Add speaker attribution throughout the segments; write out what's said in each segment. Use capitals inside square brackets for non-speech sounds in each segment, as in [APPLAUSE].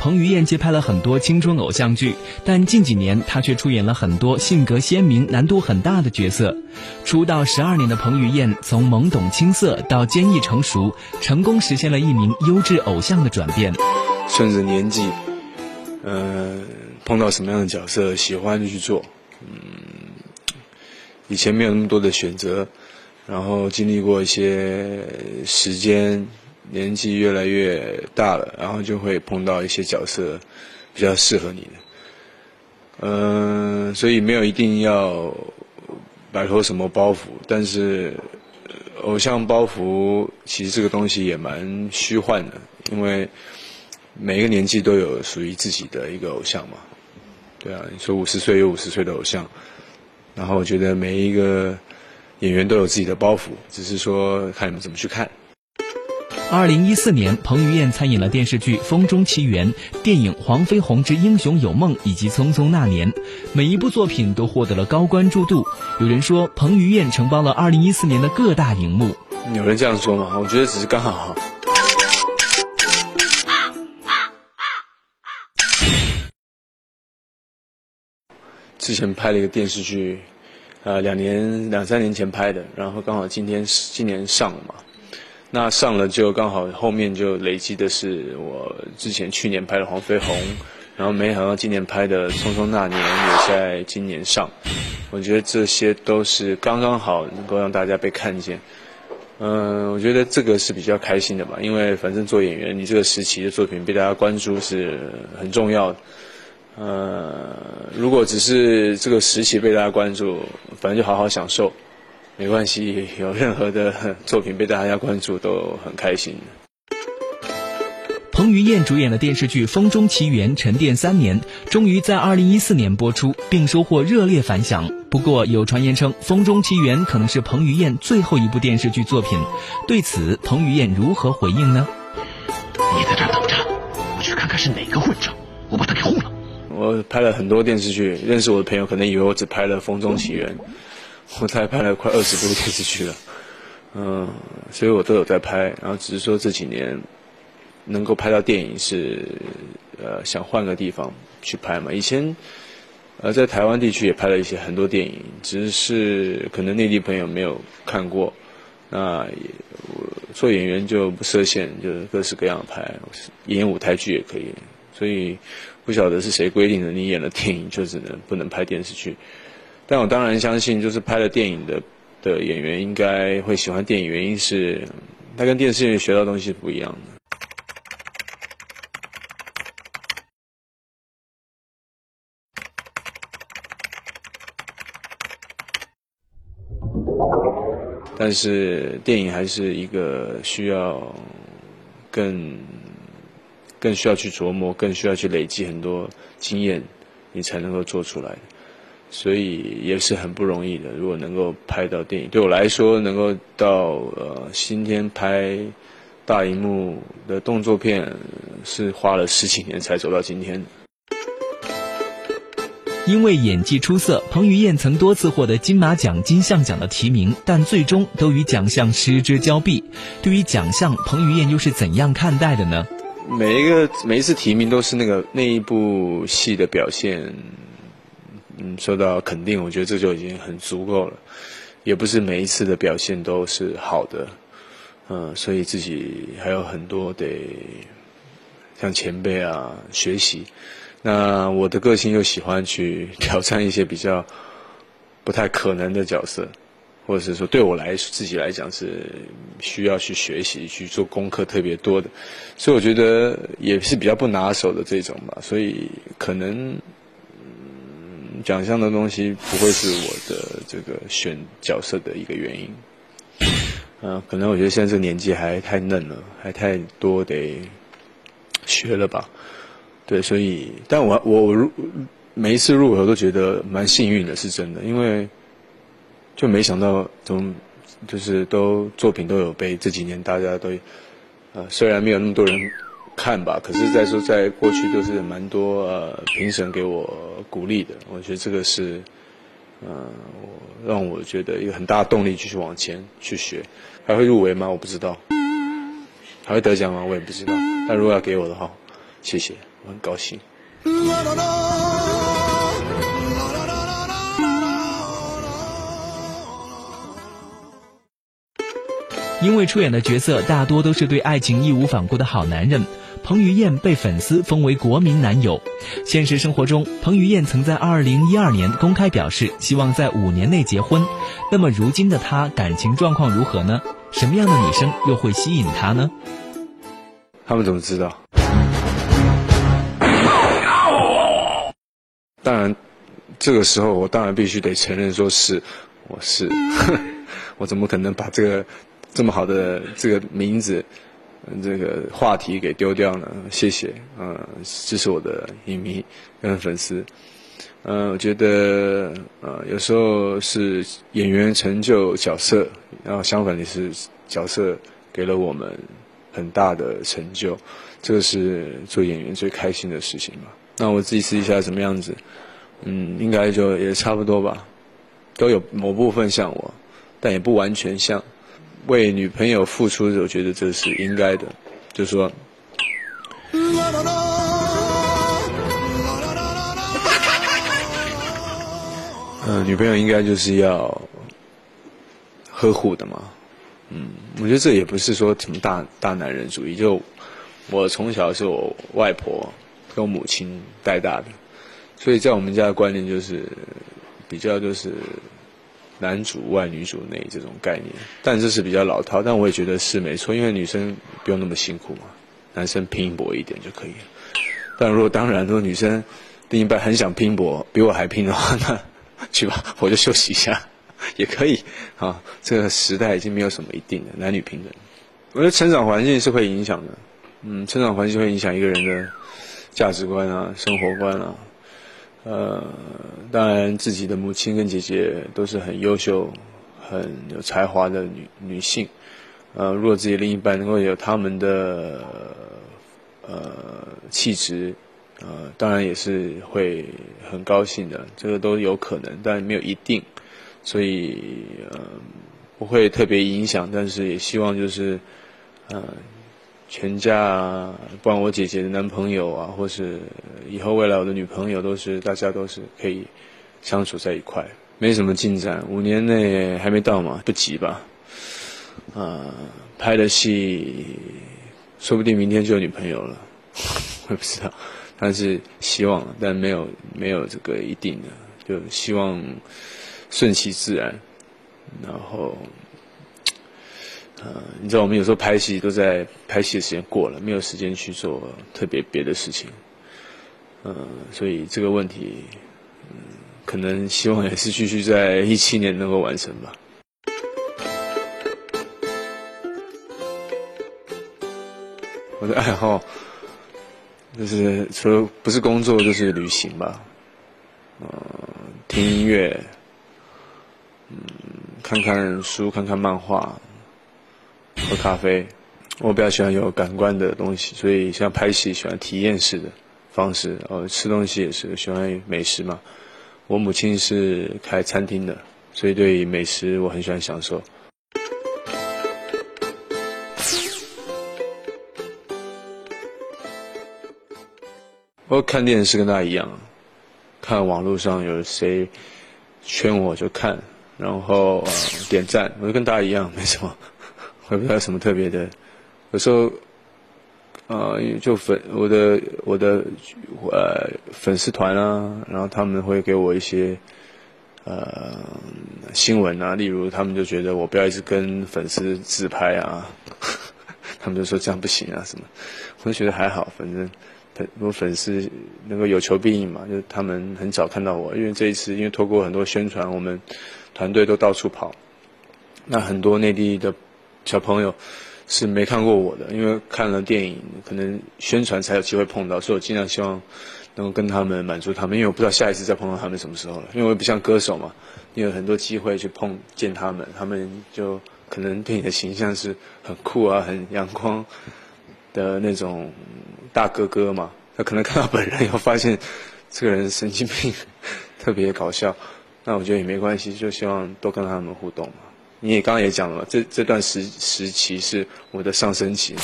Speaker 1: 彭于晏接拍了很多青春偶像剧，但近几年他却出演了很多性格鲜明、难度很大的角色。出道十二年的彭于晏，从懵懂青涩到坚毅成熟，成功实现了一名优质偶像的转变。
Speaker 2: 顺着年纪，呃，碰到什么样的角色，喜欢就去做。嗯，以前没有那么多的选择，然后经历过一些时间。年纪越来越大了，然后就会碰到一些角色比较适合你的，嗯，所以没有一定要摆脱什么包袱，但是偶像包袱其实这个东西也蛮虚幻的，因为每一个年纪都有属于自己的一个偶像嘛，对啊，你说五十岁有五十岁的偶像，然后我觉得每一个演员都有自己的包袱，只是说看你们怎么去看。
Speaker 1: 二零一四年，彭于晏参演了电视剧《风中奇缘》、电影《黄飞鸿之英雄有梦》以及《匆匆那年》，每一部作品都获得了高关注度。有人说，彭于晏承包了二零一四年的各大荧幕。
Speaker 2: 有人这样说吗？我觉得只是刚好。之前拍了一个电视剧，呃，两年两三年前拍的，然后刚好今天今年上了嘛。那上了就刚好后面就累积的是我之前去年拍的《黄飞鸿》，然后没想到今年拍的《匆匆那年》也在今年上，我觉得这些都是刚刚好能够让大家被看见。嗯，我觉得这个是比较开心的吧，因为反正做演员，你这个时期的作品被大家关注是很重要的。呃，如果只是这个时期被大家关注，反正就好好享受。没关系，有任何的 [LAUGHS] 作品被大家关注都很开心。
Speaker 1: 彭于晏主演的电视剧《风中奇缘》沉淀三年，终于在二零一四年播出，并收获热烈反响。不过有传言称，《风中奇缘》可能是彭于晏最后一部电视剧作品。对此，彭于晏如何回应呢？
Speaker 3: 你在这等着，我去看看是哪个混账，我把他给轰了。
Speaker 2: 我拍了很多电视剧，认识我的朋友可能以为我只拍了《风中奇缘》。我才拍了快二十部电视剧了，嗯，所以我都有在拍，然后只是说这几年能够拍到电影是，呃，想换个地方去拍嘛。以前，呃，在台湾地区也拍了一些很多电影，只是可能内地朋友没有看过。那也我做演员就不设限，就是各式各样拍，演舞台剧也可以。所以不晓得是谁规定的，你演了电影就只能不能拍电视剧。但我当然相信，就是拍了电影的的演员应该会喜欢电影，原因是他跟电视剧学到东西不一样的。但是电影还是一个需要更更需要去琢磨，更需要去累积很多经验，你才能够做出来。所以也是很不容易的。如果能够拍到电影，对我来说，能够到呃新天拍大荧幕的动作片，是花了十几年才走到今天。
Speaker 1: 因为演技出色，彭于晏曾多次获得金马奖、金像奖的提名，但最终都与奖项失之交臂。对于奖项，彭于晏又是怎样看待的呢？
Speaker 2: 每一个每一次提名都是那个那一部戏的表现。嗯，受到肯定，我觉得这就已经很足够了。也不是每一次的表现都是好的，嗯，所以自己还有很多得向前辈啊学习。那我的个性又喜欢去 [LAUGHS] 挑战一些比较不太可能的角色，或者是说对我来自己来讲是需要去学习、去做功课特别多的，所以我觉得也是比较不拿手的这种吧。所以可能。奖项的东西不会是我的这个选角色的一个原因，嗯，可能我觉得现在这个年纪还太嫩了，还太多得学了吧，对，所以，但我我入每一次入围都觉得蛮幸运的，是真的，因为就没想到从就是都作品都有被这几年大家都，呃，虽然没有那么多人。看吧，可是再说，在过去都是蛮多呃评审给我鼓励的，我觉得这个是，嗯，我让我觉得一个很大动力继续往前去学。还会入围吗？我不知道。还会得奖吗？我也不知道。但如果要给我的话，谢谢。我很高兴。
Speaker 1: 因为出演的角色大多都是对爱情义无反顾的好男人，彭于晏被粉丝封为国民男友。现实生活中，彭于晏曾在2012年公开表示希望在五年内结婚。那么如今的他感情状况如何呢？什么样的女生又会吸引他呢？
Speaker 2: 他们怎么知道？当然，这个时候我当然必须得承认，说是我是，哼 [LAUGHS] 我怎么可能把这个？这么好的这个名字，这个话题给丢掉了，谢谢，嗯，支持我的影迷跟粉丝，嗯，我觉得，呃，有时候是演员成就角色，然后相反的是角色给了我们很大的成就，这个是做演员最开心的事情吧。那我自己试一下怎么样子，嗯，应该就也差不多吧，都有某部分像我，但也不完全像。为女朋友付出，我觉得这是应该的。就是说，嗯，女朋友应该就是要呵护的嘛。嗯，我觉得这也不是说什么大大男人主义。就我从小是我外婆跟我母亲带大的，所以在我们家的观念就是比较就是。男主外女主内这种概念，但这是比较老套，但我也觉得是没错，因为女生不用那么辛苦嘛，男生拼搏一点就可以了。但如果当然，如果女生另一半很想拼搏，比我还拼的话，那去吧，我就休息一下也可以。啊，这个时代已经没有什么一定的男女平等。我觉得成长环境是会影响的，嗯，成长环境会影响一个人的价值观啊，生活观啊。呃，当然，自己的母亲跟姐姐都是很优秀、很有才华的女女性。呃，如果自己另一半能够有他们的呃气质，呃，当然也是会很高兴的。这个都有可能，但没有一定，所以呃不会特别影响。但是也希望就是呃。全家啊，不管我姐姐的男朋友啊，或是以后未来我的女朋友，都是大家都是可以相处在一块，没什么进展，五年内还没到嘛，不急吧？啊，拍的戏说不定明天就有女朋友了，[LAUGHS] 我也不知道，但是希望，但没有没有这个一定的，就希望顺其自然，然后。呃，你知道我们有时候拍戏都在拍戏的时间过了，没有时间去做特别别的事情。嗯，所以这个问题，嗯，可能希望也是继续在一七年能够完成吧。我的爱好就是除了不是工作就是旅行吧，嗯，听音乐，嗯，看看书，看看漫画。喝咖啡，我比较喜欢有感官的东西，所以像拍戏喜欢体验式的方式。呃，吃东西也是喜欢美食嘛。我母亲是开餐厅的，所以对于美食我很喜欢享受。我看电视跟大家一样，看网络上有谁圈我就看，然后呃点赞，我就跟大家一样，没什么。也不知道有什么特别的，有时候，呃，就粉我的我的呃粉丝团啊，然后他们会给我一些呃新闻啊，例如他们就觉得我不要一直跟粉丝自拍啊，[LAUGHS] 他们就说这样不行啊什么，我就觉得还好，反正粉我粉丝能够有求必应嘛，就他们很早看到我，因为这一次因为透过很多宣传，我们团队都到处跑，那很多内地的。小朋友是没看过我的，因为看了电影，可能宣传才有机会碰到，所以我尽量希望能够跟他们满足他们，因为我不知道下一次再碰到他们什么时候了。因为我不像歌手嘛，你有很多机会去碰见他们，他们就可能对你的形象是很酷啊、很阳光的那种大哥哥嘛。他可能看到本人以后发现这个人神经病，特别搞笑，那我觉得也没关系，就希望多跟他们互动嘛。你也刚刚也讲了嘛，这这段时时期是我的上升期，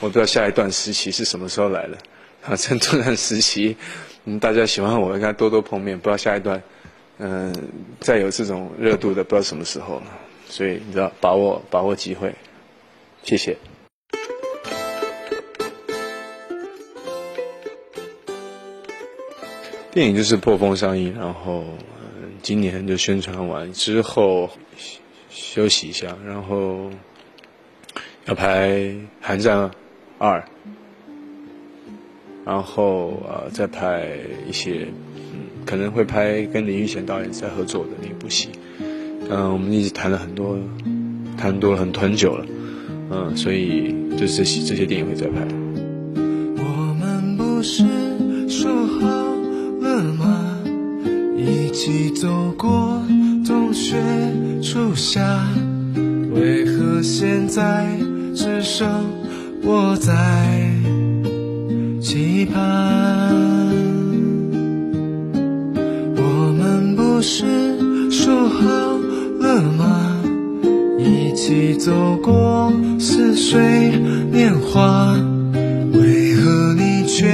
Speaker 2: 我不知道下一段时期是什么时候来的，啊，趁这段时期，嗯，大家喜欢我，应该多多碰面，不知道下一段，嗯、再有这种热度的，不知道什么时候了。所以你知道，把握把握机会，谢谢。电影就是破风上映，然后、呃今年就宣传完之后休息一下，然后要拍《寒战二》，然后呃再拍一些嗯可能会拍跟林玉贤导演在合作的那部戏，嗯、我们一直谈了很多，谈多了很很久了，嗯、所以就是这些这些电影会再拍。
Speaker 4: 我们不是说好了吗？一起走过雪初夏，为何现在只剩我在期盼？我们不是说好了吗？一起走过似水年华。为何你却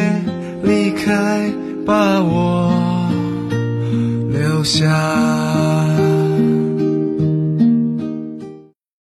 Speaker 4: 离开，把我留下？